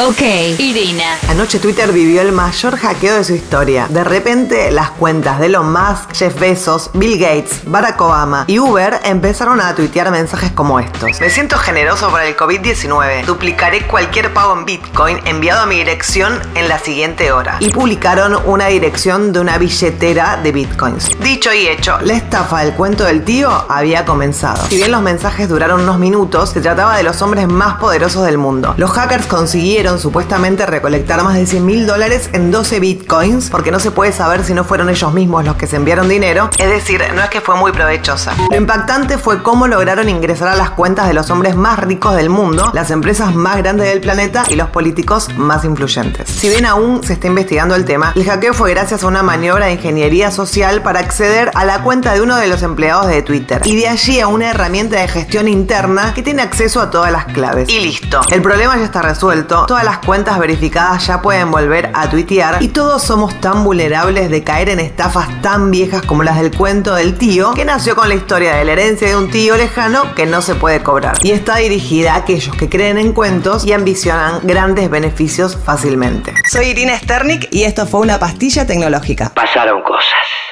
Ok, Irina. Anoche Twitter vivió el mayor hackeo de su historia. De repente, las cuentas de Elon Musk, Jeff Bezos, Bill Gates, Barack Obama y Uber empezaron a tuitear mensajes como estos. Me siento generoso por el COVID-19. Duplicaré cualquier pago en Bitcoin enviado a mi dirección en la siguiente hora. Y publicaron una dirección de una billetera de Bitcoins. Dicho y hecho, la estafa del cuento del tío había comenzado. Si bien los mensajes duraron unos minutos, se trataba de los hombres más poderosos del mundo. Los hackers consiguieron supuestamente recolectar más de 100 mil dólares en 12 bitcoins, porque no se puede saber si no fueron ellos mismos los que se enviaron dinero. Es decir, no es que fue muy provechosa. Lo impactante fue cómo lograron ingresar a las cuentas de los hombres más ricos del mundo, las empresas más grandes del planeta y los políticos más influyentes. Si bien aún se está investigando el tema, el hackeo fue gracias a una maniobra de ingeniería social para acceder a la cuenta de uno de los empleados de Twitter y de allí a una herramienta de gestión interna que tiene acceso a todas las claves. Y listo. El problema ya está resuelto todas las cuentas verificadas ya pueden volver a tuitear y todos somos tan vulnerables de caer en estafas tan viejas como las del cuento del tío que nació con la historia de la herencia de un tío lejano que no se puede cobrar y está dirigida a aquellos que creen en cuentos y ambicionan grandes beneficios fácilmente. Soy Irina Sternik y esto fue una pastilla tecnológica. Pasaron cosas.